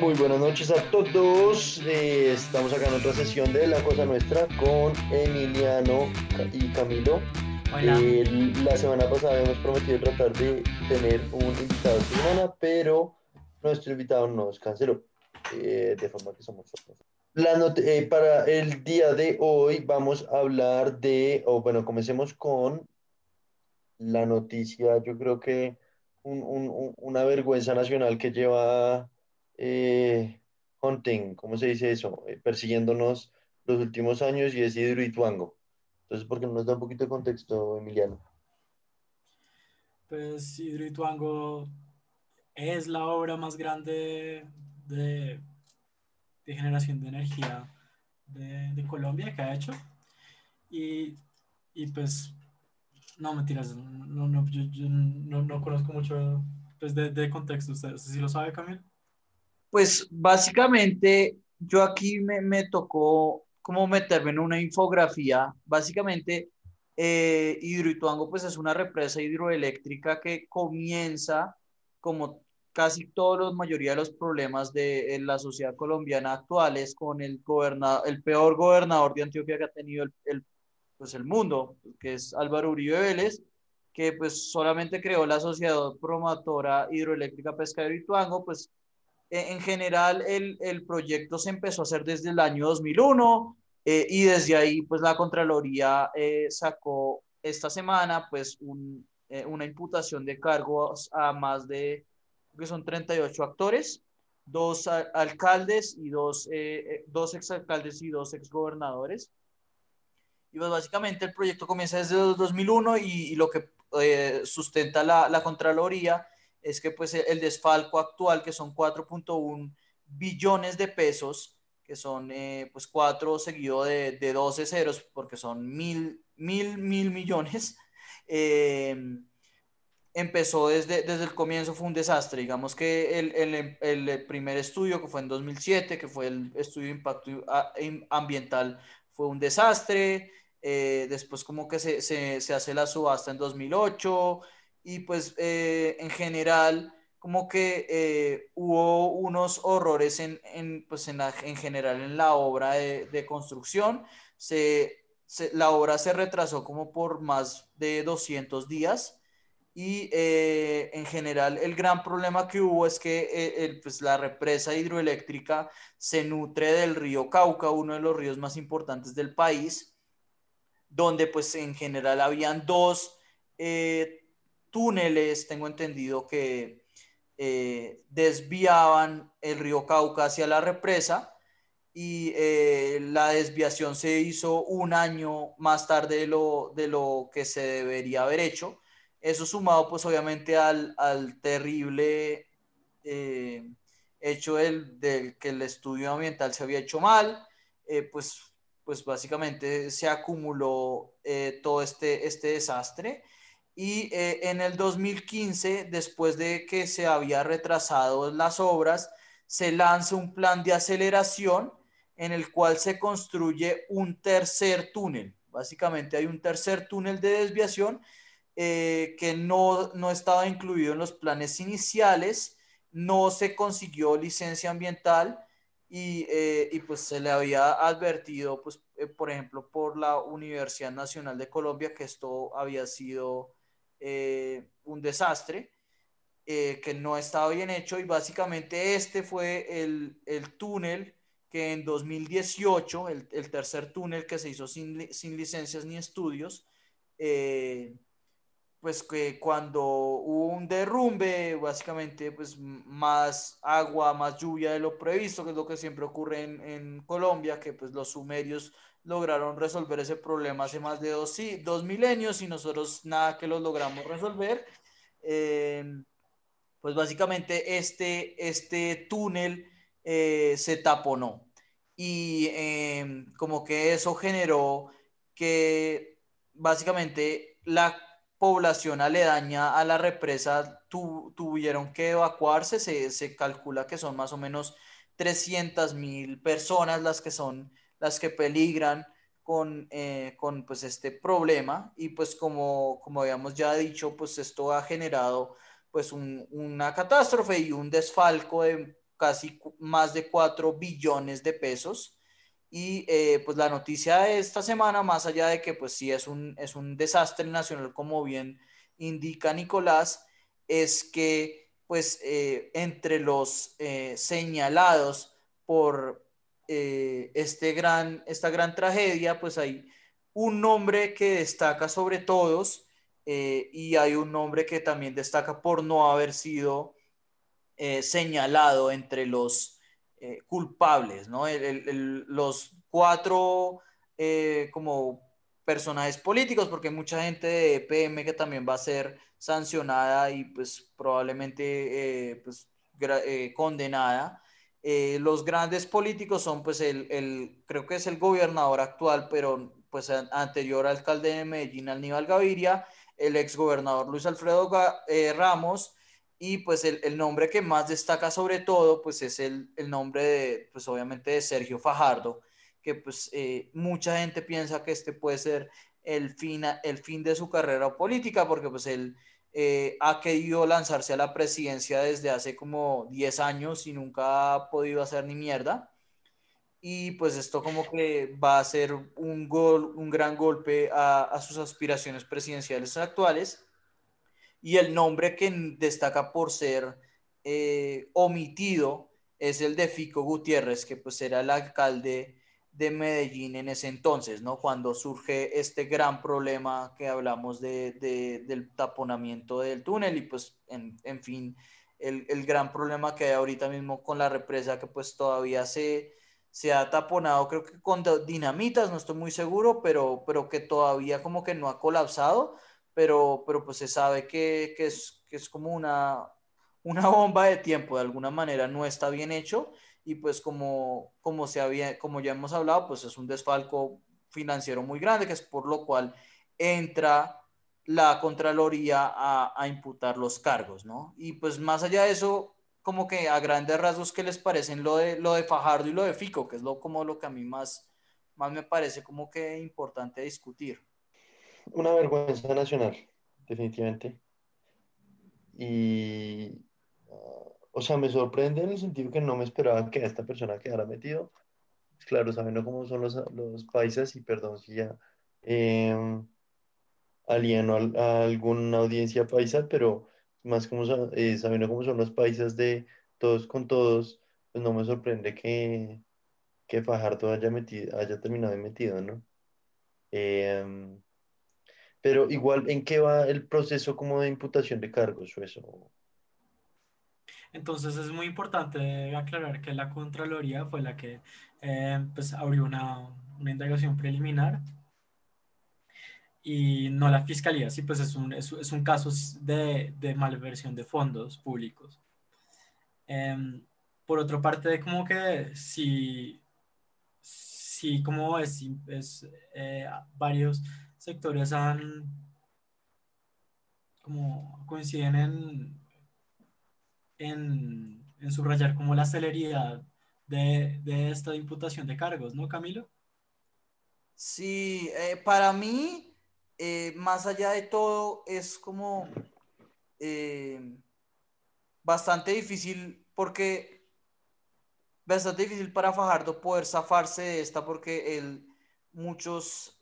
Muy buenas noches a todos. Eh, estamos acá en otra sesión de La Cosa Nuestra con Emiliano y Camilo. Eh, la semana pasada habíamos prometido tratar de tener un invitado esta semana, pero nuestro invitado nos canceló, eh, de forma que somos La para el día de hoy vamos a hablar de, o bueno, comencemos con la noticia, yo creo que una vergüenza nacional que lleva eh, hunting, ¿cómo se dice eso? Eh, persiguiéndonos los últimos años y es Hidroituango. Entonces, ¿por qué no nos da un poquito de contexto, Emiliano? Pues Hidroituango es la obra más grande de, de generación de energía de, de, Colombia que ha hecho. Y, y pues, no, mentiras, no, no, yo, yo no, no, conozco mucho pues, de, de contexto. ¿Usted, ¿Usted sí lo sabe, Camilo? Pues básicamente yo aquí me, me tocó como meterme en una infografía. Básicamente, eh, Hidroituango pues es una represa hidroeléctrica que comienza como casi todos los mayoría de los problemas de la sociedad colombiana actuales con el gobernador, el peor gobernador de Antioquia que ha tenido el, el, pues el mundo, que es Álvaro Uribe Vélez, que pues solamente creó la sociedad promotora hidroeléctrica Pescadero Ituango, pues en general el, el, proyecto se empezó a hacer desde el año 2001 eh, y desde ahí pues la Contraloría eh, sacó esta semana pues un, eh, una imputación de cargos a más de, que son 38 actores, dos alcaldes y dos, dos exalcaldes y dos exgobernadores. Y pues básicamente el proyecto comienza desde 2001 y, y lo que sustenta la, la Contraloría es que pues el desfalco actual, que son 4.1 billones de pesos, que son eh, pues 4 seguido de, de 12 ceros, porque son mil, mil, mil millones, eh, empezó desde, desde el comienzo, fue un desastre. Digamos que el, el, el, primer estudio, que fue en 2007, que fue el estudio de impacto ambiental, fue un desastre. Eh, después como que se, se, se hace la subasta en 2008 y pues eh, en general como que eh, hubo unos horrores en, en, pues en, la, en, general en la obra de, de construcción. Se, se, la obra se retrasó como por más de 200 días y eh, en general el gran problema que hubo es que el, pues la represa hidroeléctrica se nutre del río Cauca, uno de los ríos más importantes del país, donde pues en general habían dos túneles, tengo entendido que eh, desviaban el río Cauca hacia la represa y eh, la desviación se hizo un año más tarde de lo, de lo que se debería haber hecho. Eso sumado pues obviamente al, al terrible eh, hecho del, del, que el estudio ambiental se había hecho mal, pues, pues básicamente se acumuló todo este, este desastre y eh, en el 2015, después de que se había retrasado las obras, se lanza un plan de aceleración en el cual se construye un tercer túnel. Básicamente hay un tercer túnel de desviación eh, que no, no estaba incluido en los planes iniciales, no se consiguió licencia ambiental y, eh, y pues se le había advertido, pues, por ejemplo, por la Universidad Nacional de Colombia que esto había sido eh, un desastre eh, que no estaba bien hecho y básicamente este fue el, el túnel que en 2018, el, el, tercer túnel que se hizo sin, sin licencias ni estudios, eh, pues que cuando hubo un derrumbe, básicamente pues más agua, más lluvia de lo previsto, que es lo que siempre ocurre en, en Colombia, que pues los sumerios lograron resolver ese problema hace más de dos, dos milenios y nosotros nada que los logramos resolver. Eh, pues básicamente este, este túnel eh, se taponó y eh, como que eso generó que básicamente la población aledaña a la represa tu, tuvieron que evacuarse, se, se calcula que son más o menos 300 mil personas las que son las que peligran con, eh, con pues este problema y pues como, como habíamos ya dicho, pues esto ha generado pues un, una catástrofe y un desfalco de casi más de 4 billones de pesos. Y eh, pues la noticia de esta semana, más allá de que pues sí es un, es un desastre nacional, como bien indica Nicolás, es que pues eh, entre los eh, señalados por este gran, esta gran tragedia, pues hay un nombre que destaca sobre todos y hay un nombre que también destaca por no haber sido señalado entre los eh, culpables, ¿no? los cuatro eh, como personajes políticos, porque hay mucha gente de EPM que también va a ser sancionada y pues probablemente eh, pues, condenada. los grandes políticos son pues el, creo que es el gobernador actual, pero pues anterior alcalde de Medellín, Aníbal Gaviria, el ex gobernador Luis Alfredo Ramos, y pues el, nombre que más destaca sobre todo, pues es el, nombre de, pues obviamente de Sergio Fajardo, que pues eh, mucha gente piensa que este puede ser el fin, el fin de su carrera política, porque pues él eh, ha querido lanzarse a la presidencia desde hace como 10 años y nunca ha podido hacer ni mierda. Y pues esto como que va a ser un, gol, un gran golpe a, sus aspiraciones presidenciales actuales y el nombre que destaca por ser eh, omitido es el de Fico Gutiérrez, que pues era el alcalde de Medellín en ese entonces, ¿no? Cuando surge este gran problema que hablamos de, del taponamiento del túnel y pues, en, en fin, el, el, gran problema que hay ahorita mismo con la represa que pues todavía se, se ha taponado, creo que con dinamitas, no estoy muy seguro, pero, pero que todavía como que no ha colapsado pero, pero pues se sabe que, que, es, que es como una, una bomba de tiempo, de alguna manera no está bien hecho y pues como, como, se había, como ya hemos hablado, pues es un desfalco financiero muy grande, que es por lo cual entra la Contraloría a, imputar los cargos, ¿no? Y pues más allá de eso, como que a grandes rasgos, ¿qué les parecen lo de, lo de Fajardo y lo de Fico? Que es lo, como lo que a mí más, más me parece como que importante discutir una vergüenza nacional, definitivamente. Y, o sea, me sorprende en el sentido que no me esperaba que esta persona quedara metido. Claro, sabiendo cómo son los, los paisas, y perdón si ya eh, alieno a, alguna audiencia paisa, pero más como eh, sabiendo cómo son los paisas de todos con todos, pues no me sorprende que, que Fajardo haya, metido, haya terminado metido, ¿no? Eh, pero igual, ¿en qué va el proceso como de imputación de cargos o eso? Entonces es muy importante aclarar que la Contraloría fue la que eh, pues, abrió una, una, indagación preliminar y no la Fiscalía, sí, pues es un, es, un caso de, de, malversión de fondos públicos. Eh, por otra parte, como que si, si como es eh, varios sectores han como coinciden en, en, subrayar como la celeridad de, esta imputación de cargos, ¿no, Camilo? Sí, eh, para mí, eh, más allá de todo, es como eh, bastante difícil porque bastante difícil para Fajardo poder zafarse de esta porque muchos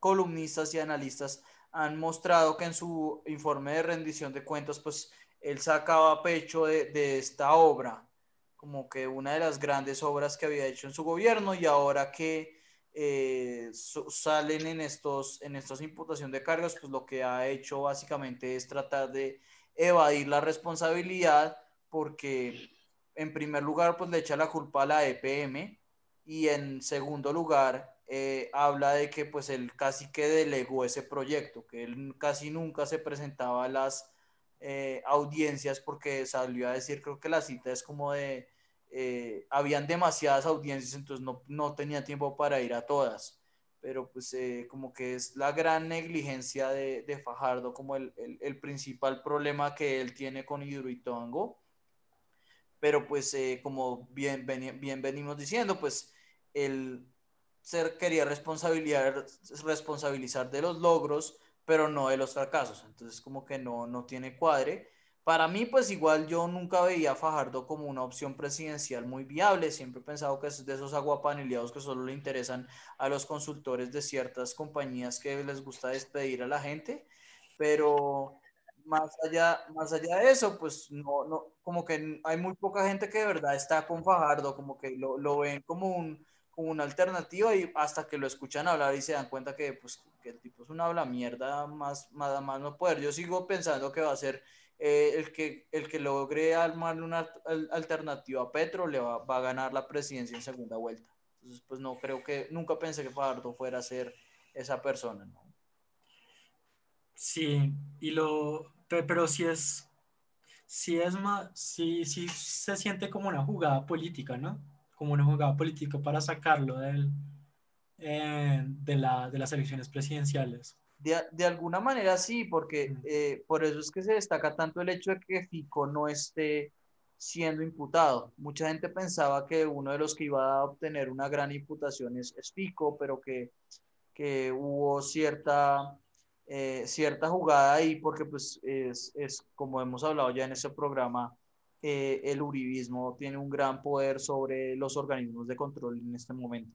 columnistas y analistas han mostrado que en su informe de rendición de cuentas, pues él sacaba pecho de, esta obra, como que una de las grandes obras que había hecho en su gobierno y ahora que eh, salen en estos, en estos imputación de cargos, pues lo que ha hecho básicamente es tratar de evadir la responsabilidad porque en primer lugar pues le echa la culpa a la EPM y en segundo lugar eh, habla de que pues él casi que delegó ese proyecto, que él casi nunca se presentaba a las eh, audiencias porque salió a decir, creo que la cita es como de, eh, habían demasiadas audiencias, entonces no, no, tenía tiempo para ir a todas, pero pues como que es la gran negligencia de, de Fajardo como el, el, principal problema que él tiene con Hidroituango, pero pues como bien, bien venimos diciendo, pues el ser, quería responsabilizar, responsabilizar de los logros, pero no de los fracasos. Entonces como que no, no tiene cuadre, para mí, pues igual yo nunca veía a Fajardo como una opción presidencial muy viable. Siempre he pensado que es de esos aguapaneleados que solo le interesan a los consultores de ciertas compañías que les gusta despedir a la gente. Pero más allá, más allá de eso, pues no, no, como que hay muy poca gente que de verdad está con Fajardo, como que lo, lo ven como, un, como una alternativa y hasta que lo escuchan hablar y se dan cuenta que, pues, que el tipo es una habla mierda más, más, más no poder. Yo sigo pensando que va a ser eh, el, que, el que logre armar una alternativa a Petro le va, va, a ganar la presidencia en segunda vuelta. Entonces, pues no creo que, nunca pensé que Fajardo fuera a ser esa persona, ¿no? Sí, y lo, pero si es, si es más, si, si se siente como una jugada política, ¿no? Como una jugada política para sacarlo del, eh, de, la, de las elecciones presidenciales. De, alguna manera sí, porque eh, por eso es que se destaca tanto el hecho de que Fico no esté siendo imputado. Mucha gente pensaba que uno de los que iba a obtener una gran imputación es, Fico, pero que, que hubo cierta, eh, cierta jugada ahí, porque pues es, es, como hemos hablado ya en ese programa, eh, el uribismo tiene un gran poder sobre los organismos de control en este momento.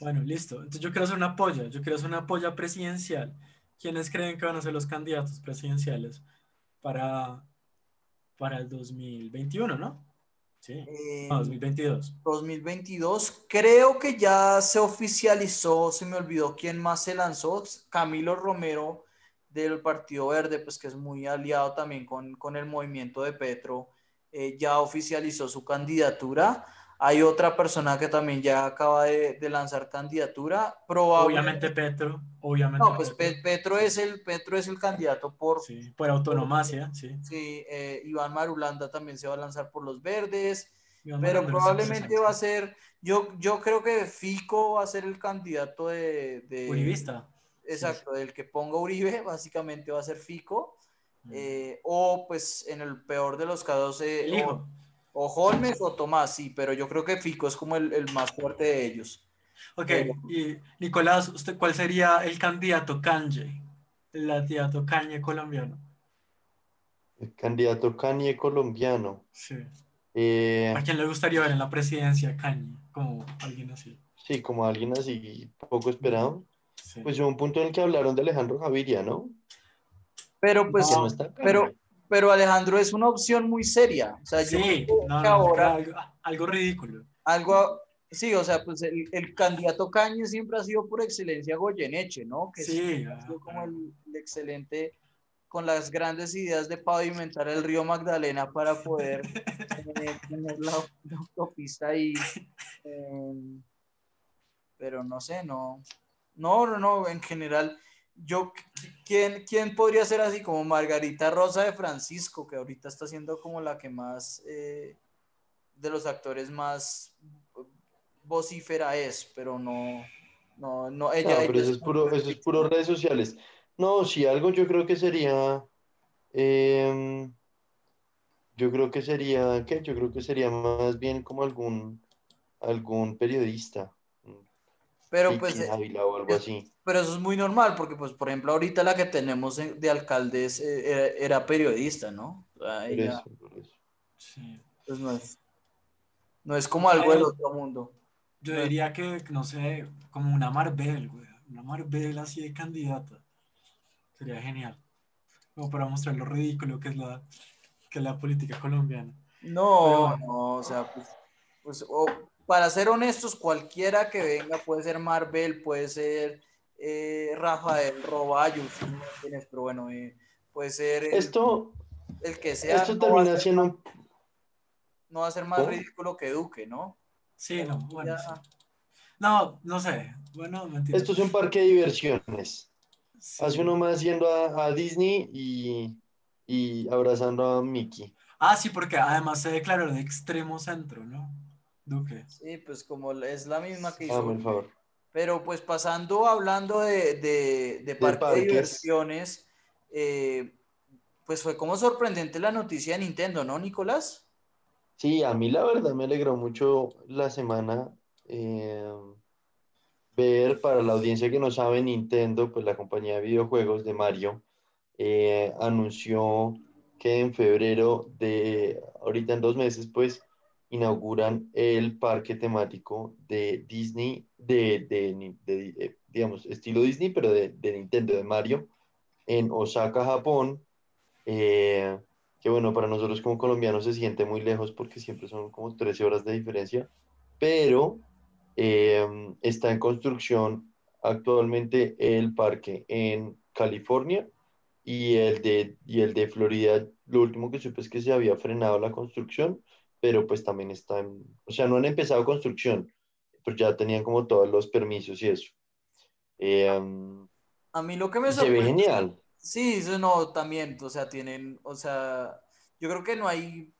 Bueno, listo. Entonces yo quiero hacer una polla, yo quiero hacer una polla presidencial. ¿Quiénes creen que van a ser los candidatos presidenciales para, para el 2021, no? Sí. 2022. 2022. Eh, creo que ya se oficializó, se me olvidó quién más se lanzó, Camilo Romero del Partido Verde, pues que es muy aliado también con, con el movimiento de Petro, eh, ya oficializó su candidatura. Hay otra persona que también ya acaba de, lanzar candidatura. Obviamente Petro, obviamente. No, pues Petro. es el Petro es el candidato por sí, por autonomacia, sí. Sí, eh, Iván Marulanda también se va a lanzar por los verdes, pero probablemente va a ser yo yo creo que Fico va a ser el candidato de, de Uribista. Exacto, del que ponga Uribe, básicamente va a ser Fico. Eh, o pues en el peor de los casos eh, el hijo. O Holmes o Tomás, sí, pero yo creo que Fico es como el, el más fuerte de ellos. Ok, y Nicolás, ¿usted cuál sería el candidato Kanye? El candidato Kanye colombiano. El candidato Kanye colombiano. Sí. Eh, ¿A quién le gustaría ver en la presidencia Kanye? Como alguien así. Sí, como alguien así poco esperado. Pues hubo un punto en el que hablaron de Alejandro Gaviria, ¿no? Pero pues, pero, pero Alejandro es una opción muy seria. O sea, sí, ahora algo, ridículo. Algo, sí, o sea, pues el, candidato Cañe siempre ha sido por excelencia Goyeneche, ¿no? Que sí. Ha sido como el, excelente con las grandes ideas de pavimentar el río Magdalena para poder tener la, autopista ahí. Em, pero no sé, no. No, no, no, en general yo, ¿quién, ¿quién podría ser así como Margarita Rosa de Francisco, que ahorita está siendo como la que más, eh, de los actores más vocífera es, pero no, no, no, ella... pero eso, es puro, eso es puro redes sociales. No, si algo yo creo que sería, em, yo creo que sería, ¿qué? Yo creo que sería más bien como algún, algún periodista. Pero pues... o algo así pero eso es muy normal, porque pues por ejemplo ahorita la que tenemos de alcaldes eh, era, periodista, ¿no? eso, Sí. Pues no es, no es como algo del otro mundo. Yo diría que, no sé, como una Marvel, güey. Una Marvel así de candidata. Sería genial. Como para mostrar lo ridículo que es la, que la política colombiana. No, no, o sea, pues, pues para ser honestos, cualquiera que venga puede ser Marvel, puede ser eh, Rafael Roballos, pero bueno, eh, puede ser el, esto, el que sea. Esto termina siendo. no va a ser más ridículo que Duque, ¿no? Sí, no, bueno. No, no sé. Bueno, mentira. Esto es un parque de diversiones. Hace uno más yendo a, Disney y, y, abrazando a Mickey. Ah, sí, porque además se declaró de extremo centro, ¿no? Duque. Sí, pues como es la misma que hizo. por favor. Pero pues pasando, hablando de, de, de parque de diversiones, eh, pues fue como sorprendente la noticia de Nintendo, ¿no, Nicolás? Sí, a mí la verdad me alegró mucho la semana eh, ver para la audiencia que no sabe Nintendo, pues la compañía de videojuegos de Mario, eh, anunció que en febrero de, ahorita en dos meses, pues, inauguran el parque temático de Disney, de, de, digamos, estilo Disney, pero de, Nintendo, de Mario, en Osaka, Japón. Eh, que bueno, para nosotros como colombianos se siente muy lejos porque siempre son como 13 horas de diferencia, pero eh, está en construcción actualmente el parque en California y el de, y el de Florida, lo último que supe es que se había frenado la construcción, pero pues también están, o sea, no han empezado construcción, pero ya tenían como todos los permisos y eso. Eh, a mí lo que me sorprende... Se ve genial. Sí, eso no, también, o sea, tienen, o sea, yo creo que no hay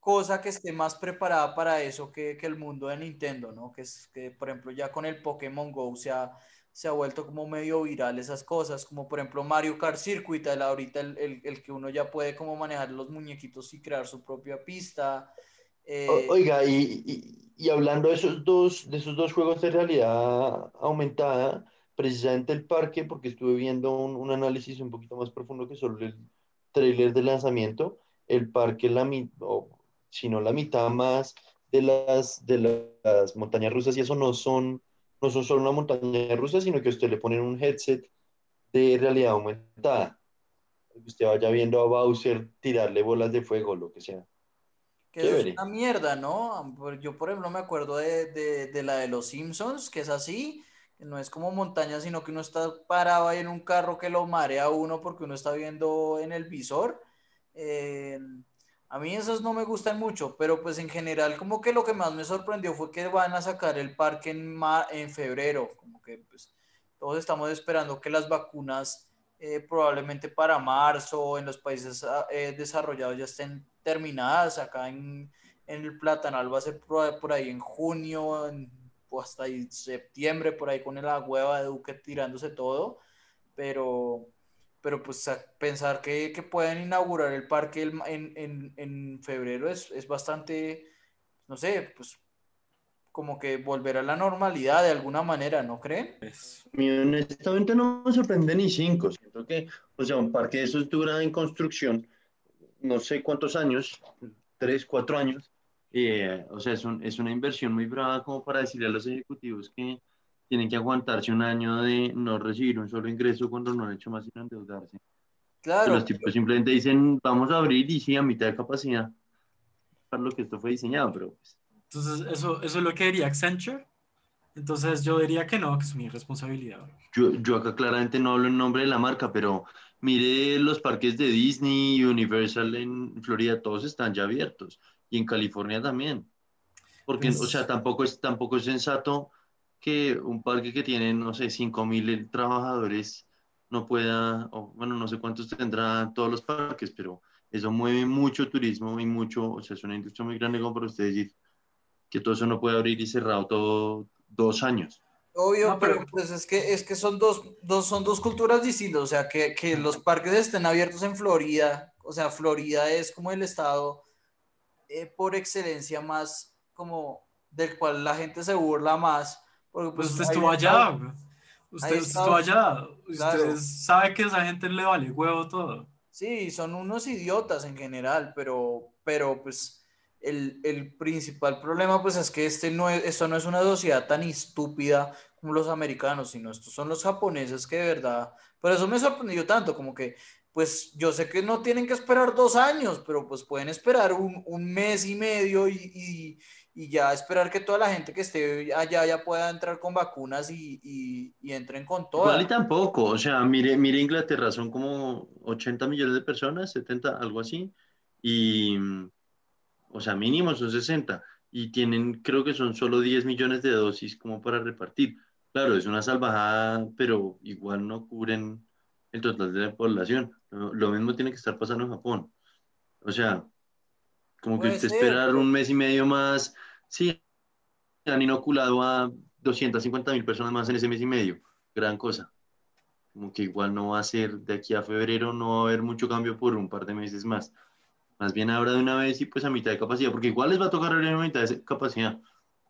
cosa que esté más preparada para eso que, que el mundo de Nintendo, ¿no? Que es que, por ejemplo, ya con el Pokémon Go se ha, se ha vuelto como medio viral esas cosas, como por ejemplo Mario Kart Circuit, el, ahorita el, el, el, que uno ya puede como manejar los muñequitos y crear su propia pista. Eh, oiga, y, y, hablando de esos, dos, de esos dos juegos de realidad aumentada, precisamente el parque, porque estuve viendo un, un análisis un poquito más profundo que solo el trailer de lanzamiento, el parque, la, o, si no la mitad más de las, de las montañas rusas, y eso no son no son solo una montaña rusa, sino que usted le ponen un headset de realidad aumentada. Que usted vaya viendo a Bowser tirarle bolas de fuego, lo que sea. Que es una mierda, ¿no? Yo, por ejemplo, me acuerdo de, de, la de los Simpsons, que es así, que no es como montaña, sino que uno está parado ahí en un carro que lo marea uno porque uno está viendo en el visor. Eh, a mí esos no me gustan mucho, pero pues en general como que lo que más me sorprendió fue que van a sacar el parque en, en febrero, como que pues todos estamos esperando que las vacunas eh, probablemente para marzo en los países ah, eh, desarrollados ya estén terminadas, acá en, en, el Platanal va a ser por, ahí en junio o hasta ahí septiembre, por ahí con la hueva de Duque tirándose todo, pero pero pues pensar que, que pueden inaugurar el parque en, en, en febrero es, es, bastante, no sé, pues como que volver a la normalidad de alguna manera, ¿no creen? Pues, honestamente no me sorprende ni cinco, siento que, o sea, un parque de esos dura en construcción, no sé cuántos años, tres, cuatro años, eh, o sea, es, un, es una inversión muy brava como para decirle a los ejecutivos que tienen que aguantarse un año de no recibir un solo ingreso cuando no han hecho más sino endeudarse. Claro. Los tipos simplemente dicen, vamos a abrir y sí, a mitad de capacidad, para lo que esto fue diseñado, pero pues... Entonces, ¿eso, eso es lo que diría Accenture? Entonces, yo diría que no, que es mi responsabilidad. Yo, yo acá claramente no hablo en nombre de la marca, pero mire los parques de Disney, Universal en Florida, todos están ya abiertos, y en California también. Porque, o sea, tampoco es, tampoco es sensato que un parque que tiene, no sé, 5.000 trabajadores no pueda, o bueno, no sé cuántos tendrán todos los parques, pero eso mueve mucho turismo y mucho, o sea, es una industria muy grande como para usted decir que todo eso no puede abrir y cerrado todo dos años. Obvio, pero, pues es que, es que son, dos, dos, son dos culturas distintas, o sea, que, que los parques estén abiertos en Florida, o sea, Florida es como el estado eh, por excelencia más como del cual la gente se burla más, porque pues, usted estuvo allá, Usted estuvo allá. Usted sabe que a esa gente le vale huevo todo. Sí, son unos idiotas en general, pero, pero pues el, el, principal problema pues es que este no es, esto no es una sociedad tan estúpida como los americanos, sino estos son los japoneses que de verdad, por eso me sorprendió tanto, como que pues yo sé que no tienen que esperar dos años, pero pues pueden esperar un, un mes y medio y, y y ya esperar que toda la gente que esté allá ya pueda entrar con vacunas y, y, entren con todo. Y tampoco, o sea, mire, mire Inglaterra, son como 80 millones de personas, 70, algo así, y, o sea, mínimo son 60, y tienen, creo que son solo 10 millones de dosis como para repartir. Claro, es una salvajada, pero igual no cubren el total de la población. Lo, mismo tiene que estar pasando en Japón. O sea, como que usted esperar un mes y medio más, sí, han inoculado a 250 mil personas más en ese mes y medio, gran cosa. Como que igual no va a ser de aquí a febrero, no va a haber mucho cambio por un par de meses más. Más bien ahora de una vez y pues a mitad de capacidad, porque igual les va a tocar abrir a mitad de capacidad.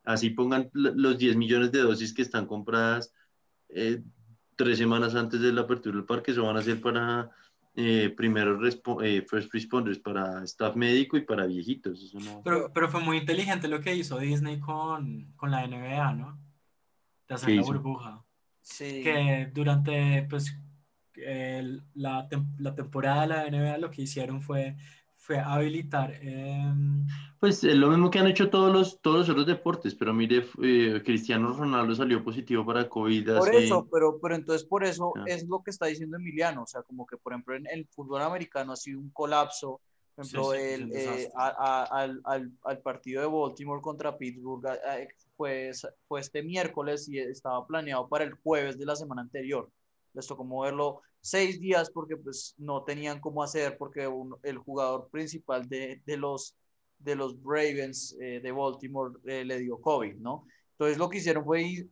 Así pongan los 10 millones de dosis que están compradas eh, tres semanas antes de la apertura del parque, eso van a ser para eh, primero eh, first responders, para staff médico y para viejitos. pero, pero fue muy inteligente lo que hizo Disney con, con la NBA, ¿no? De hacer la burbuja. Sí. Que durante pues, la, la temporada de la NBA lo que hicieron fue fue habilitar. Em, pues es lo mismo que han hecho todos los, todos los otros deportes, pero mire, eh, Cristiano Ronaldo salió positivo para COVID. Por eso, pero, pero entonces por eso es lo que está diciendo Emiliano, o sea, como que por ejemplo en el fútbol americano ha sido un colapso, por ejemplo, el, eh, al, al, al, partido de Baltimore contra Pittsburgh fue, fue este miércoles y estaba planeado para el jueves de la semana anterior. Les tocó moverlo seis días porque pues no tenían cómo hacer porque el jugador principal de, de, los, de los Ravens eh, de Baltimore eh, le dio COVID, ¿no? Entonces lo que hicieron fue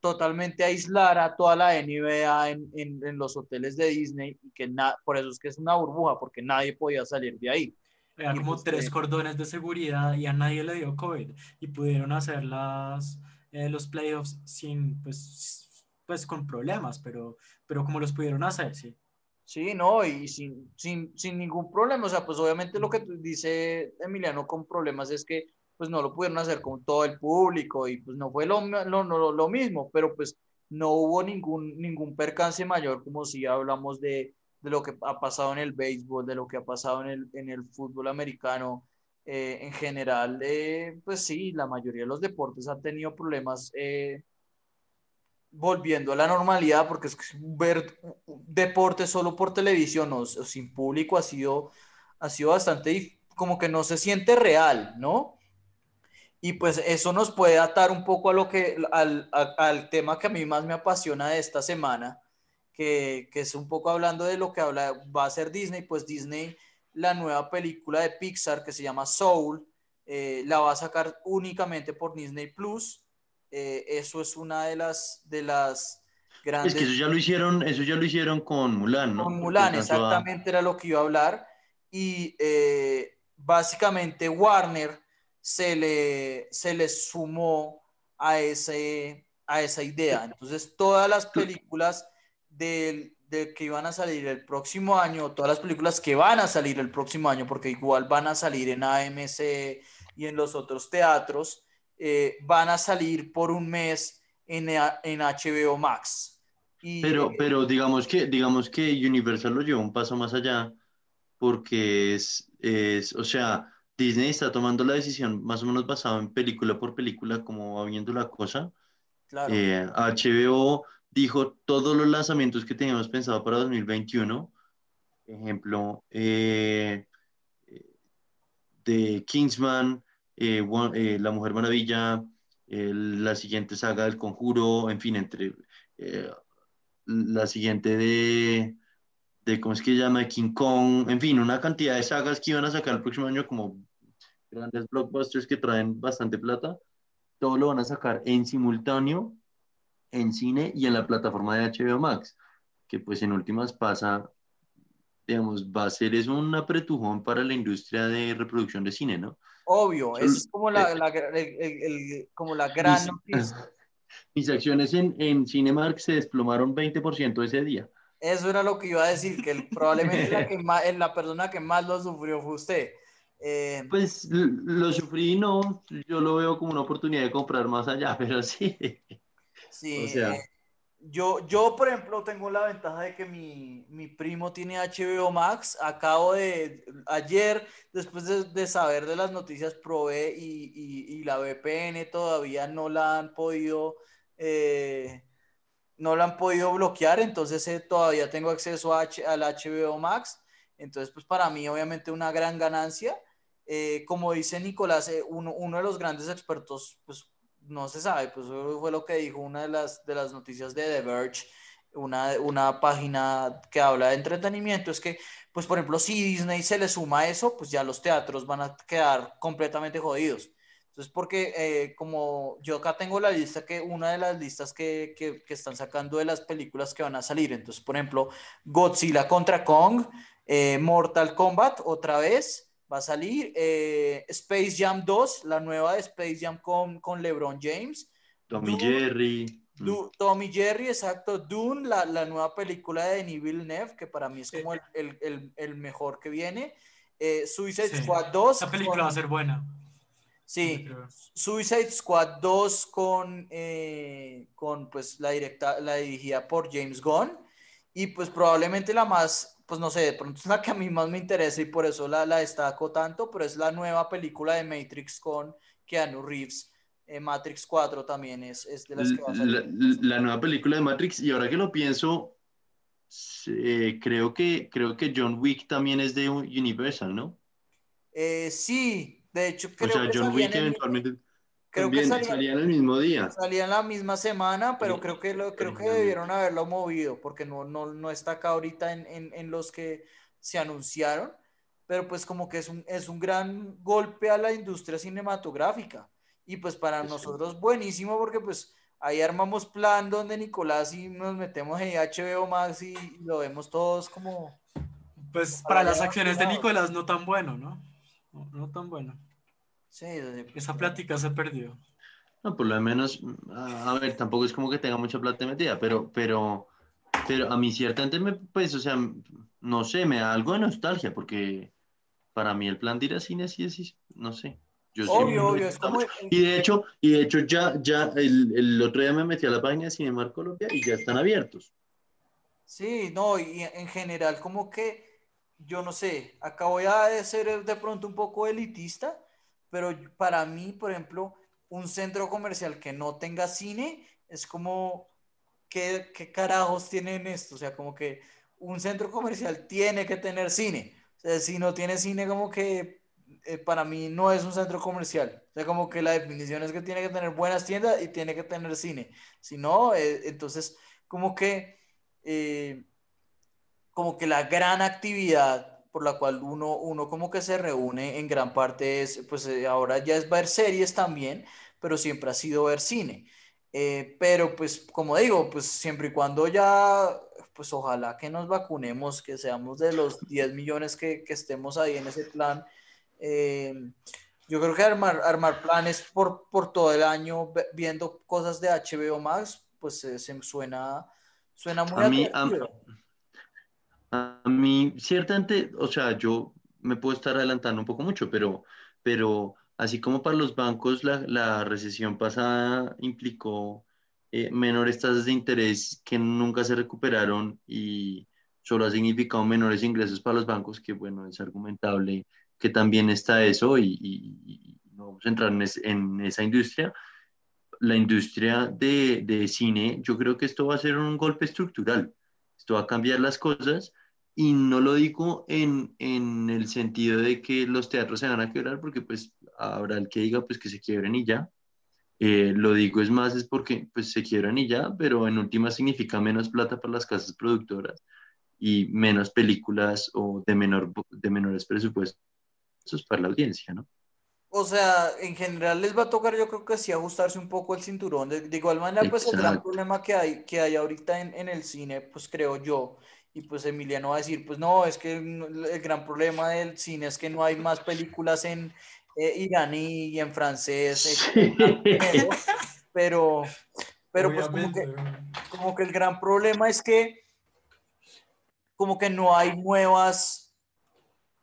totalmente aislar a toda la NBA en, en, los hoteles de Disney y que por eso es que es una burbuja porque nadie podía salir de ahí. Era como pues, tres eh, cordones de seguridad y a nadie le dio COVID y pudieron hacer las, los playoffs sin, pues, pues con problemas, pero, pero como los pudieron hacer, sí. Sí, no, y sin, sin, sin ningún problema, o sea, pues obviamente lo que dice Emiliano con problemas es que pues no lo pudieron hacer con todo el público y pues no fue lo, lo, lo mismo, pero pues no hubo ningún, ningún percance mayor como si hablamos de, de, lo que ha pasado en el béisbol, de lo que ha pasado en el, en el fútbol americano. Eh, en general, eh, pues sí, la mayoría de los deportes han tenido problemas eh, volviendo a la normalidad, porque ver deporte solo por televisión o, sin público ha sido, ha sido bastante como que no se siente real, ¿no? Y pues eso nos puede atar un poco a lo que, al, al tema que a mí más me apasiona de esta semana, que, que, es un poco hablando de lo que habla, va a ser Disney, pues Disney, la nueva película de Pixar que se llama Soul, eh, la va a sacar únicamente por Disney Plus eh, eso es una de las, de las grandes... Es que eso ya lo hicieron, eso ya lo hicieron con Mulan, ¿no? Con Mulan, exactamente era lo que iba a hablar. Y eh, básicamente Warner se le, se le sumó a, ese, a esa idea. Entonces todas las películas del, de que iban a salir el próximo año, todas las películas que van a salir el próximo año, porque igual van a salir en AMC y en los otros teatros, eh, van a salir por un mes en, en HBO Max. pero, pero digamos que, digamos que Universal lo lleva un paso más allá, porque es, es, o sea, Disney está tomando la decisión más o menos basado en película por película, como va viendo la cosa. Claro. HBO eh, dijo todos los lanzamientos que teníamos pensado para 2021. Ejemplo, eh, de Kingsman, eh, eh, La Mujer Maravilla, la siguiente saga del Conjuro, en fin, entre eh, la siguiente de, de, ¿cómo es que se llama? King Kong, en fin, una cantidad de sagas que iban a sacar el próximo año como grandes blockbusters que traen bastante plata, todo lo van a sacar en simultáneo en cine y en la plataforma de HBO Max, que pues en últimas pasa, digamos, va a ser es un apretujón para la industria de reproducción de cine, ¿no? Obvio, es como la, la, como la gran mis, noticia. Mis acciones en, en Cinemark se desplomaron 20% ese día. Eso era lo que iba a decir, que probablemente la, que más, la persona que más lo sufrió fue usted. Eh, pues lo sufrí, no, yo lo veo como una oportunidad de comprar más allá, pero sí. Sí, o sea, eh, yo, yo, por ejemplo, tengo la ventaja de que mi, mi primo tiene HBO Max. Acabo de, ayer, después de, saber de las noticias, probé y, y, y, la VPN todavía no la han podido, eh, no la han podido bloquear, entonces eh, todavía tengo acceso a al HBO Max. Entonces, pues para mí, obviamente, una gran ganancia. Eh, como dice Nicolás, uno, uno de los grandes expertos, pues no se sabe, pues fue lo que dijo una de las, de las noticias de The Verge, una, una página que habla de entretenimiento, es que, pues por ejemplo, si Disney se le suma eso, pues ya los teatros van a quedar completamente jodidos. Entonces, porque eh, como yo acá tengo la lista, que una de las listas que, que, que, están sacando de las películas que van a salir, entonces, por ejemplo, Godzilla contra Kong, eh, Mortal Kombat otra vez, va a salir eh, Space Jam 2, la nueva de Space Jam con, con LeBron James. Tommy Jerry. Du Tommy Jerry, exacto. Dune, la, la, nueva película de Denis Villeneuve, que para mí es como el, el, el, mejor que viene. Eh, Suicide Squad 2. Esa película va a ser buena. Sí, Suicide Squad 2 con, eh, con pues la directa, la dirigida por James Gunn y pues probablemente la más, pues no sé, de pronto es la que a mí más me interesa y por eso la, la destaco tanto, pero es la nueva película de Matrix con Keanu Reeves. Eh, Matrix 4 también es, es, de las que va a salir. La, nueva película de Matrix y ahora que lo pienso, eh, creo, que, creo que John Wick también es de Universal, ¿no? sí, de hecho, creo o sea, John Wick eventualmente creo que salía, en el mismo día. Salía en la misma semana, pero creo que, lo, creo que debieron haberlo movido, porque no, no, no está acá ahorita en, en, en, los que se anunciaron, pero pues como que es un, es un gran golpe a la industria cinematográfica. Y pues para nosotros buenísimo, porque pues ahí armamos plan donde Nicolás y nos metemos en HBO Max y, lo vemos todos como... Pues para las acciones de Nicolás no tan bueno, ¿no? No, no tan bueno. Esa plática se perdió. No, por lo menos, a, ver, tampoco es como que tenga mucha plata metida, pero, pero, pero a mí ciertamente me, pues, o sea, no sé, me da algo de nostalgia, porque para mí el plan de ir a cine sí es, no sé. Yo obvio, obvio, es como... Y de hecho, y de hecho ya, ya el, el, otro día me metí a la página de Cinemark Colombia y ya están abiertos. Sí, no, y en general como que, yo no sé, acá voy a ser de pronto un poco elitista, pero para mí, por ejemplo, un centro comercial que no tenga cine es como, ¿qué, qué carajos tienen esto? O sea, como que un centro comercial tiene que tener cine. O sea, si no tiene cine, como que eh, para mí no es un centro comercial. O sea, como que la definición es que tiene que tener buenas tiendas y tiene que tener cine. Si no, eh, entonces, como que, eh, como que la gran actividad por la cual uno, uno como que se reúne en gran parte es, pues eh, ahora ya es ver series también, pero siempre ha sido ver cine. Eh, pero pues como digo, pues siempre y cuando ya, pues ojalá que nos vacunemos, que seamos de los 10 millones que, que estemos ahí en ese plan. Eh, yo creo que armar, armar planes por, por todo el año viendo cosas de HBO Max, pues se suena, suena muy a mí, a mí, ciertamente, o sea, yo me puedo estar adelantando un poco mucho, pero, pero así como para los bancos la, la recesión pasada implicó eh, menores tasas de interés que nunca se recuperaron y solo ha significado menores ingresos para los bancos, que bueno, es argumentable que también está eso y, y, no vamos a entrar en, en, esa industria. La industria de, de cine, yo creo que esto va a ser un golpe estructural esto va a cambiar las cosas y no lo digo en, en, el sentido de que los teatros se van a quebrar porque pues habrá el que diga pues que se quiebren y ya. Eh, lo digo es más es porque pues se quiebran y ya, pero en última significa menos plata para las casas productoras y menos películas o de, menor, de menores presupuestos para la audiencia, ¿no? O sea, en general les va a tocar, yo creo que sí, ajustarse un poco el cinturón. De, igual manera, pues el gran problema que hay, que hay ahorita en, en, el cine, pues creo yo, y pues Emiliano va a decir, pues no, es que el gran problema del cine es que no hay más películas en eh, iraní y en francés, pero, pero pues como que, como que el gran problema es que como que no hay nuevas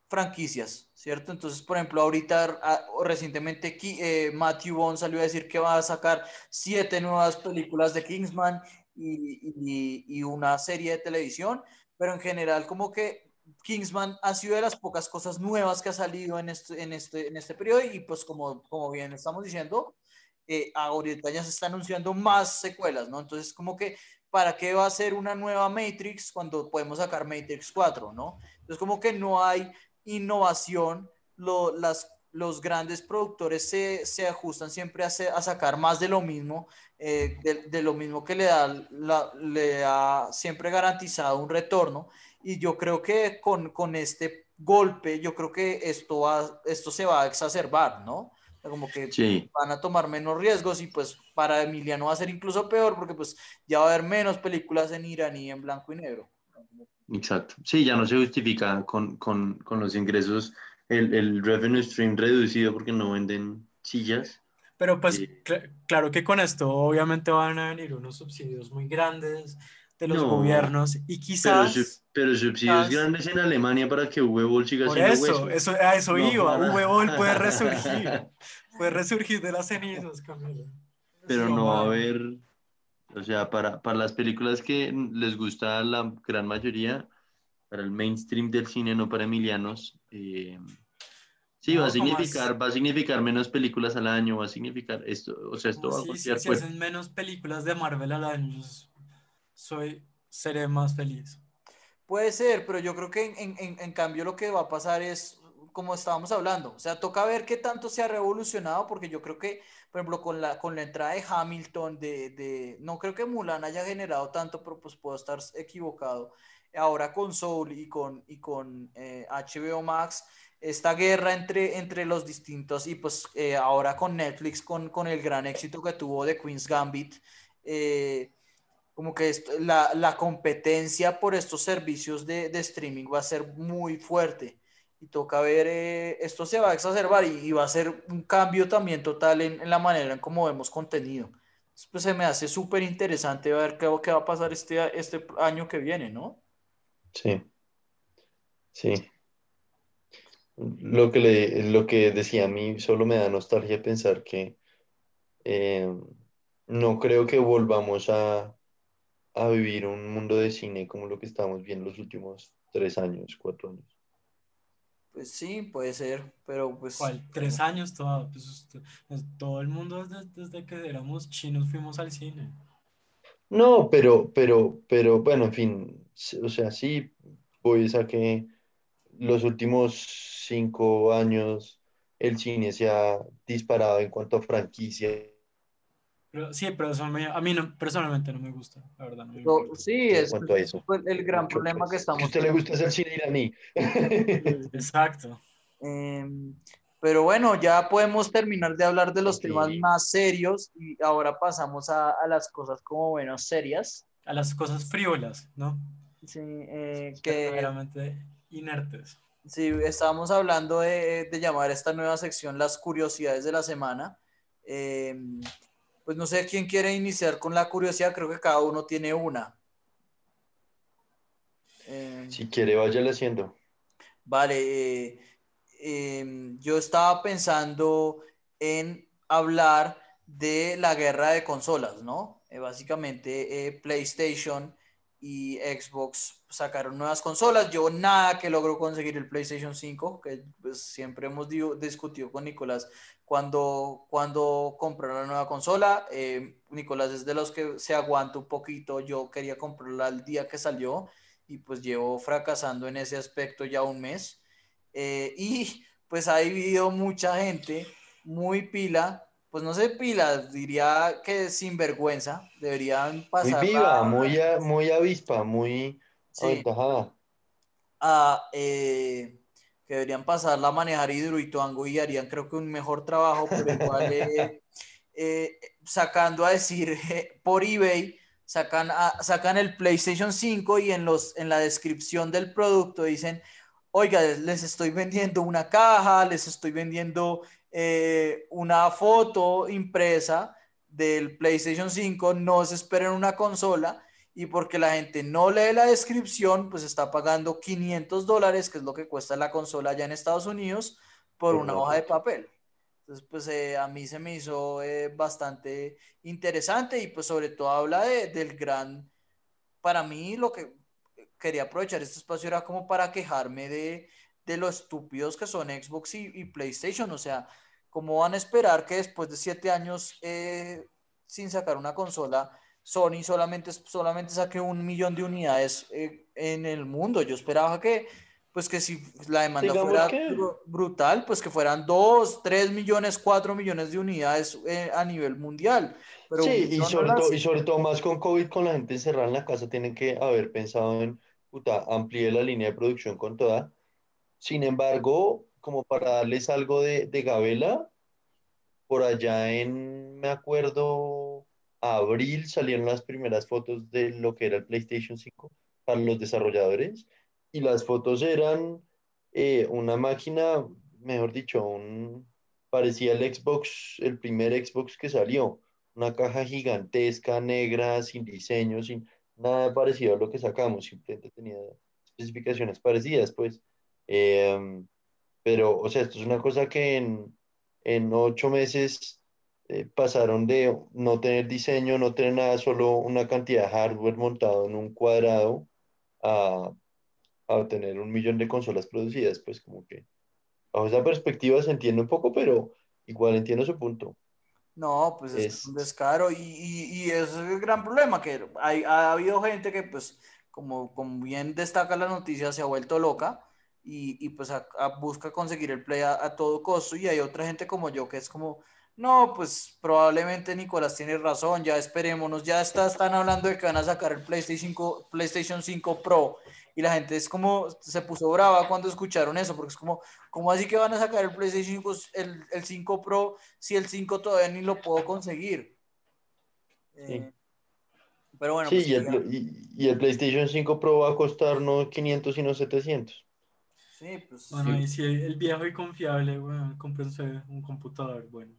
franquicias. ¿cierto? Entonces, por ejemplo, ahorita ah, recientemente eh, Matthew Bond salió a decir que va a sacar siete nuevas películas de Kingsman y, y, una serie de televisión, pero en general como que Kingsman ha sido de las pocas cosas nuevas que ha salido en este, en este, en este periodo y pues como, como bien estamos diciendo, eh, ahorita ya se están anunciando más secuelas, ¿no? Entonces como que, ¿para qué va a ser una nueva Matrix cuando podemos sacar Matrix 4, ¿no? Entonces como que no hay innovación, las, los grandes productores se, se ajustan siempre a, a, sacar más de lo mismo, eh, de, lo mismo que le da, le ha siempre garantizado un retorno. Y yo creo que con, con este golpe, yo creo que esto, va, esto se va a exacerbar, ¿no? como que van a tomar menos riesgos y pues para Emiliano va a ser incluso peor porque pues ya va a haber menos películas en iraní en blanco y negro. Exacto. Sí, ya no se justifica con, los ingresos el, revenue stream reducido porque no venden sillas. Pero pues claro que con esto obviamente van a venir unos subsidios muy grandes de los gobiernos y quizás... Pero, subsidios grandes en Alemania para que V-Ball siga por siendo eso, eso, a eso iba, V-Ball puede resurgir, puede resurgir de las cenizas, Camilo. Pero no va a haber, o sea, para, para las películas que les gusta la gran mayoría, para el mainstream del cine, no para emilianos, eh, Sí, va a significar, va a significar menos películas al año, va a significar esto, o sea, esto va a Si, si hacen menos películas de Marvel al año, soy, seré más feliz. Puede ser, pero yo creo que en, en, en, cambio lo que va a pasar es, como estábamos hablando, o sea, toca ver qué tanto se ha revolucionado, porque yo creo que, por ejemplo, con la, con la entrada de Hamilton, de, de, no creo que Mulan haya generado tanto, pero pues puedo estar equivocado. Ahora con Soul y con, y con HBO eh, Max, esta guerra entre, entre los distintos y pues eh, ahora con Netflix, con, con, el gran éxito que tuvo de Queen's Gambit, eh, como que la, la, competencia por estos servicios de, de, streaming va a ser muy fuerte y toca ver, eh, esto se va a exacerbar y, va a ser un cambio también total en, la manera en cómo vemos contenido. pues se me hace súper interesante ver qué, qué va a pasar este, este año que viene, ¿no? Sí, sí. Lo que, le, lo que decía a mí solo me da nostalgia pensar que eh, no creo que volvamos a, a vivir un mundo de cine como lo que estamos viendo los últimos tres años, cuatro años. Pues sí, puede ser, pero pues... ¿Cuál? ¿Tres años? Todo, pues, pues, todo el mundo desde, desde, que éramos chinos fuimos al cine. No, pero, pero, pero, bueno, en fin, o sea, sí, pues a que los últimos cinco años el cine se ha disparado en cuanto a franquicia. sí, pero eso a mí no, personalmente no me gusta, la verdad. sí, es, el gran problema que estamos. A usted le gusta el cine iraní. Exacto. Em, pero bueno, ya podemos terminar de hablar de los temas más serios y ahora pasamos a, a, las cosas como menos serias. A las cosas frívolas, ¿no? Sí, eh, que... Inertes. Sí, estábamos hablando de, de, llamar esta nueva sección las curiosidades de la semana. Eh, pues no sé quién quiere iniciar con la curiosidad, creo que cada uno tiene una. Eh, si quiere, váyale haciendo. Vale, eh, em, yo estaba pensando en hablar de la guerra de consolas, ¿no? básicamente PlayStation y Xbox sacaron nuevas consolas. Yo nada que logro conseguir el PlayStation 5, que pues, siempre hemos discutido con Nicolás cuando, cuando compró la nueva consola. Eh, Nicolás es de los que se aguanta un poquito. Yo quería comprarla el día que salió y pues llevo fracasando en ese aspecto ya un mes. Eh, y pues ha habido mucha gente muy pila pues no sé, pilas, diría que sin vergüenza, deberían pasar. Muy viva, muy, muy avispa, muy sí. A, eh, que deberían pasarla a manejar Hidroituango y harían creo que un mejor trabajo, pero igual eh, eh, sacando a decir por eBay, sacan, sacan el PlayStation 5 y en, los, en la descripción del producto dicen, oiga, les estoy vendiendo una caja, les estoy vendiendo eh, una foto impresa del PlayStation 5, no se esperen una consola y porque la gente no lee la descripción, pues está pagando 500 dólares, que es lo que cuesta la consola allá en Estados Unidos, por una hoja de papel. Entonces, pues eh, a mí se me hizo eh, bastante interesante y pues sobre todo habla de, del gran, para mí lo que quería aprovechar este espacio era como para quejarme de, de lo estúpidos que son Xbox y, y PlayStation, o sea, ¿Cómo van a esperar que después de siete años eh, sin sacar una consola, Sony solamente, solamente saque un millón de unidades eh, en el mundo? Yo esperaba que, pues que si la demanda fuera brutal, pues que fueran dos, tres millones, cuatro millones de unidades eh, a nivel mundial. Pero sí, y sobre, todo, y sobre todo más con COVID, con la gente encerrada en la casa, tienen que haber pensado en, puta, amplié la línea de producción con toda. Sin embargo, como para darles algo de, de Gabela, por allá en, me acuerdo, abril salieron las primeras fotos de lo que era el PlayStation 5 para los desarrolladores y las fotos eran eh, una máquina, mejor dicho, un, parecía el Xbox, el primer Xbox que salió, una caja gigantesca, negra, sin diseño, sin nada parecido a lo que sacamos, simplemente tenía especificaciones parecidas, pues. Em, pero, o sea, esto es una cosa que en, en ocho meses eh, pasaron de no tener diseño, no tener nada, solo una cantidad de hardware montado en un cuadrado a, a tener un millón de consolas producidas, pues como que bajo esa perspectiva se entiende un poco, pero igual entiendo su punto. No, pues es, un descaro y, y, es el gran problema, que hay, ha habido gente que pues, como, como bien destaca la noticia, se ha vuelto loca y, y pues busca conseguir el play a, a, todo costo y hay otra gente como yo que es como, no, pues probablemente Nicolás tiene razón, ya esperémonos, ya está, están hablando de que van a sacar el PlayStation 5, PlayStation 5 Pro y la gente es como, se puso brava cuando escucharon eso, porque es como, ¿cómo así que van a sacar el PlayStation 5, el, el 5 Pro si el 5 todavía ni lo puedo conseguir? Eh, pero bueno. Sí, pues y, el, y, el, PlayStation 5 Pro va a costar no 500 sino 700. Sí, pues. Bueno, y si el viejo y confiable, bueno, cómprense un computador, bueno.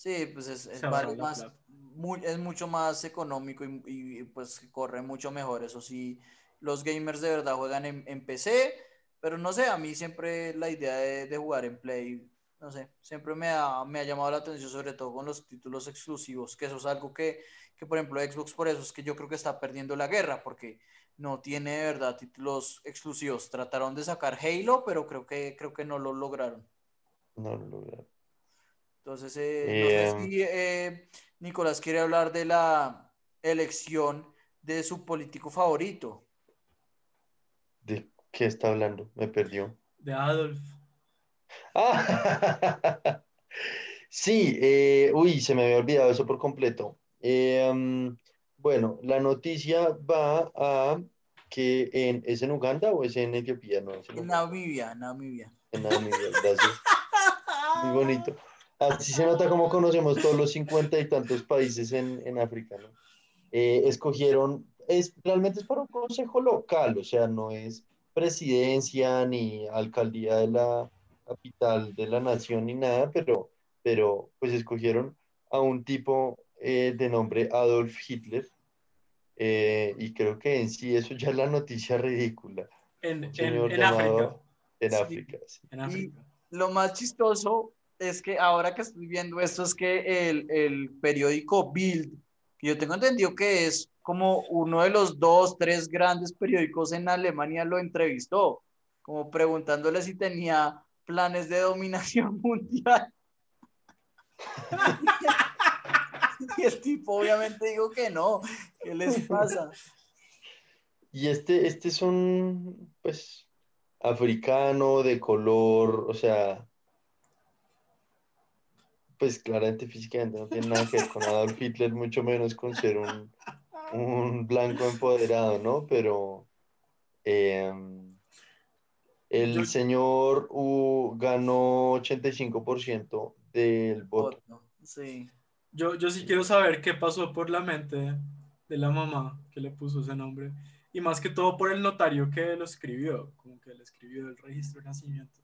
Sí, pues es, es, más, muy, es mucho más económico y, y, pues corre mucho mejor, eso sí los gamers de verdad juegan en, PC, pero no sé, a mí siempre la idea de, jugar en Play, no sé, siempre me ha, me ha, llamado la atención, sobre todo con los títulos exclusivos, que eso es algo que, que, por ejemplo, Xbox por eso es que yo creo que está perdiendo la guerra, porque no tiene de verdad títulos exclusivos. Trataron de sacar Halo, pero creo que, creo que no lo lograron. No lo lograron. Entonces, eh, no sé eh, si eh, Nicolás quiere hablar de la elección de su político favorito. ¿De qué está hablando? Me perdió. De Adolf. Ah, sí, eh, uy, se me había olvidado eso por completo. Eh, bueno, la noticia va a que en, ¿es en Uganda o es en Etiopía? No, en, Namibia, Namibia. En Namibia, gracias. Muy bonito. Así se nota cómo conocemos todos los cincuenta y tantos países en, en África, ¿no? Eh, escogieron es, realmente es para un consejo local, o sea, no es presidencia ni alcaldía de la capital de la nación ni nada, pero, pero pues escogieron a un tipo eh, de nombre Adolf Hitler. Eh, y creo que en sí eso ya es la noticia ridícula. En, en, África. En África, sí. En África. Y lo más chistoso es que ahora que estoy viendo esto es que el, el periódico Bild, que yo tengo entendido que es como uno de los dos, tres grandes periódicos en Alemania lo entrevistó, como preguntándole si tenía planes de dominación mundial. y el tipo obviamente dijo que no, ¿qué les pasa? Y este, este es un, pues, africano de color, o sea, pues claramente físicamente no tiene nada que ver con Adolf Hitler, mucho menos con ser un un blanco empoderado, ¿no? Pero em, el señor U ganó 85% del voto. Sí. Yo, yo sí quiero saber qué pasó por la mente de la mamá que le puso ese nombre. Y más que todo por el notario que lo escribió, como que le escribió el registro de nacimiento.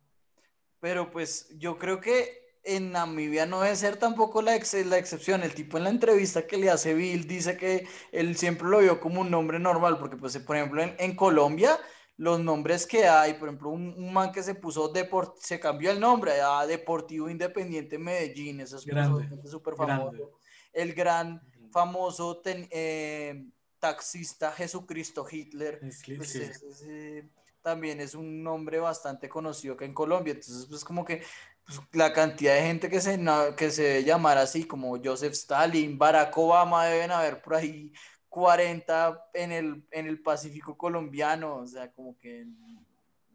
Pero pues yo creo que en Namibia no debe ser tampoco la, la excepción. El tipo en la entrevista que le hace Bill dice que él siempre lo vio como un nombre normal, porque pues por ejemplo en, Colombia los nombres que hay, por ejemplo un, man que se puso, deport, se cambió el nombre a Deportivo Independiente Medellín, eso es súper famoso. El gran famoso eh, taxista Jesucristo Hitler. Pues, eh, también es un nombre bastante conocido que en Colombia. Entonces, pues como que pues, la cantidad de gente que se, que se debe llamar así, como Joseph Stalin, Barack Obama, deben haber por ahí 40 en el, en el Pacífico colombiano, o sea, como que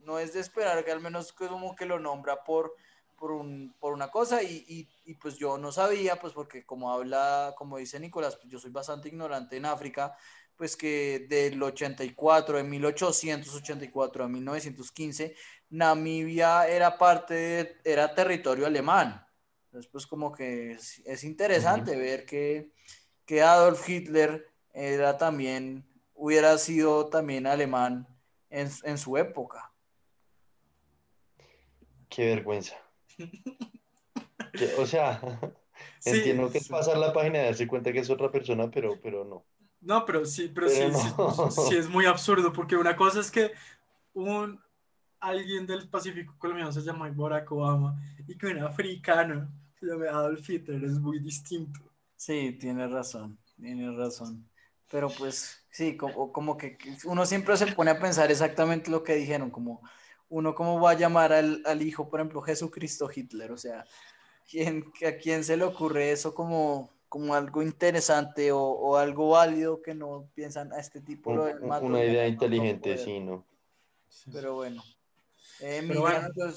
no es de esperar que al menos como que lo nombra por, por, un, por una cosa. Y, y, pues yo no sabía, pues porque como habla, como dice Nicolás, pues yo soy bastante ignorante en África, pues que del 84, de 1884 a 1915, Namibia era parte, era territorio alemán. Entonces, pues como que es, interesante ver que, que Adolf Hitler era también, hubiera sido también alemán en, en su época. Qué vergüenza. o sea, entiendo que es pasar la página y darse cuenta que es otra persona, pero, pero no. No, pero sí, pero, sí, sí, es muy absurdo, porque una cosa es que un alguien del Pacífico colombiano se llama Barack Obama y que un africano se llama Adolf Hitler es muy distinto. Sí, tiene razón, tiene razón. Pero pues sí, como, como que uno siempre se pone a pensar exactamente lo que dijeron, como uno cómo va a llamar al, al hijo, por ejemplo, Jesucristo Hitler, o sea, ¿quién, ¿a quién se le ocurre eso como, como algo interesante o, o algo válido que no piensan a este tipo? lo una idea inteligente, sí, ¿no? Pero bueno. Eh,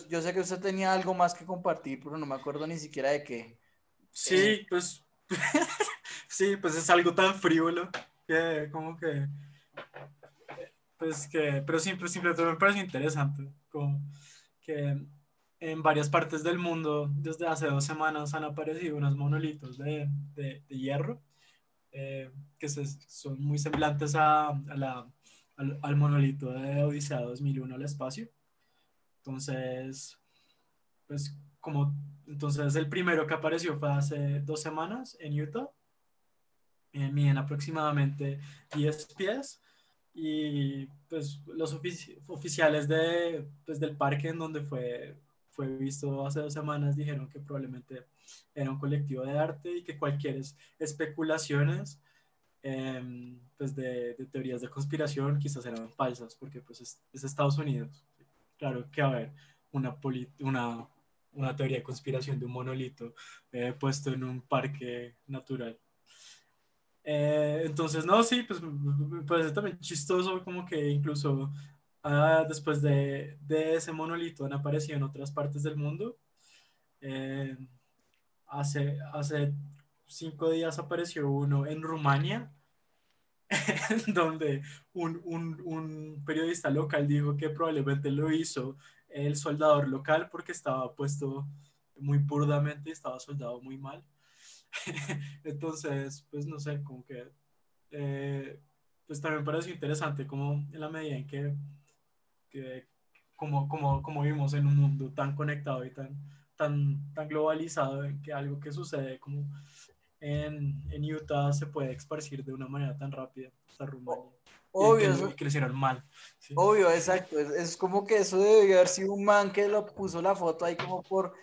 yo, sé que usted tenía algo más que compartir, pero no me acuerdo ni siquiera de qué. Sí, eh, pues sí, pues es algo tan frívolo que como que, pues que, pero siempre, siempre me parece interesante, como que en varias partes del mundo, desde hace dos semanas han aparecido unos monolitos de, de, hierro eh, que son muy semblantes a, a la, al, al, monolito de Odisea 2001 al espacio. Entonces, pues como, entonces el primero que apareció fue hace dos semanas en Utah eh, miden aproximadamente 10 pies y pues los oficiales de, pues, del parque en donde fue, fue visto hace dos semanas dijeron que probablemente era un colectivo de arte y que cualquier especulaciones em, pues de, de, teorías de conspiración quizás eran falsas porque pues es, es Estados Unidos. Claro que a haber una, una, una teoría de conspiración de un monolito eh, puesto en un parque natural. Eh, entonces, no, sí, pues me parece también chistoso como que incluso ah, después de, de, ese monolito han aparecido en otras partes del mundo. Eh, hace, hace cinco días apareció uno en Rumania, donde un, un, un, periodista local dijo que probablemente lo hizo el soldador local porque estaba puesto muy burdamente, estaba soldado muy mal. Entonces, pues no sé, como que, eh, pues también parece interesante como en la medida en que, que como, como, como vivimos en un mundo tan conectado y tan, tan, tan globalizado, en que algo que sucede como en, en Utah se puede esparcir de una manera tan rápida hasta Rumania. Obvio. Y crecieron mal. Obvio, exacto. Es, es, como que eso debe haber sido un man que lo puso la foto ahí como por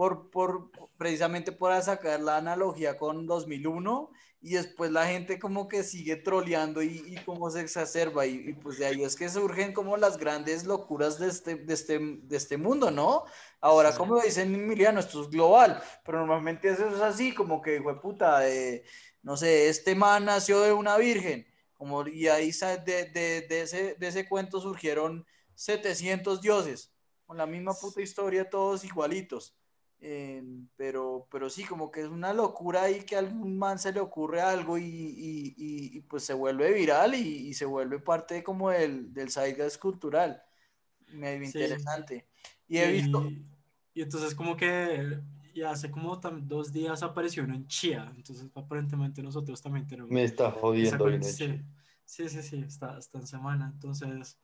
por, por, precisamente por sacar la analogía con 2001 y después la gente como que sigue troleando y, y como se exacerba y, y, pues de ahí es que surgen como las grandes locuras de este, de este, de este mundo, ¿no? Ahora, como dicen Emiliano, esto es global, pero normalmente eso es así, como que, fue puta, eh, no sé, este man nació de una virgen, como, y ahí de, de, de, ese, de ese cuento surgieron 700 dioses, con la misma puta historia, todos igualitos. Em, pero, pero sí, como que es una locura ahí que a algún man se le ocurre algo y, y, y, pues se vuelve viral y, se vuelve parte como del, del zeitgeist cultural. Medio interesante. Y he visto... Y entonces como que ya hace como dos días apareció uno en Chía, entonces aparentemente nosotros también tenemos... Me está jodiendo. Sí, sí, sí, sí, está, está en semana, entonces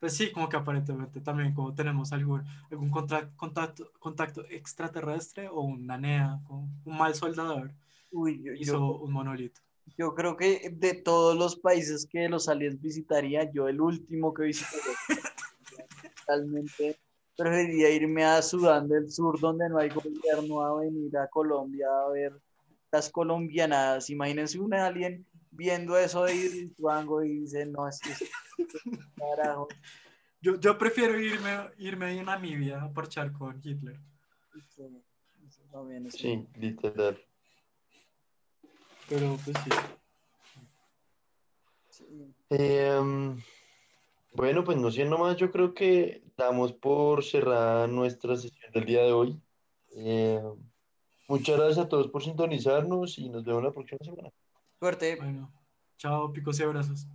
pues sí, como que aparentemente también como tenemos algún, algún contacto, contacto, extraterrestre o una NEA, un mal soldador, Uy, hizo un monolito. Yo creo que de todos los países que los aliens visitaría, yo el último que visitaría, realmente preferiría irme a Sudán del Sur, donde no hay gobierno, a venir a Colombia a ver las colombianas. Imagínense un alien viendo eso de ir Tuango y dice, no, es que carajo. Yo, yo prefiero irme, irme a Namibia a parchar con Hitler. Sí, literal. Pero pues sí. Em, bueno, pues no siendo más, yo creo que damos por cerrada nuestra sesión del día de hoy. Em, muchas gracias a todos por sintonizarnos y nos vemos la próxima semana. Suerte. Bueno, chao, picos y abrazos.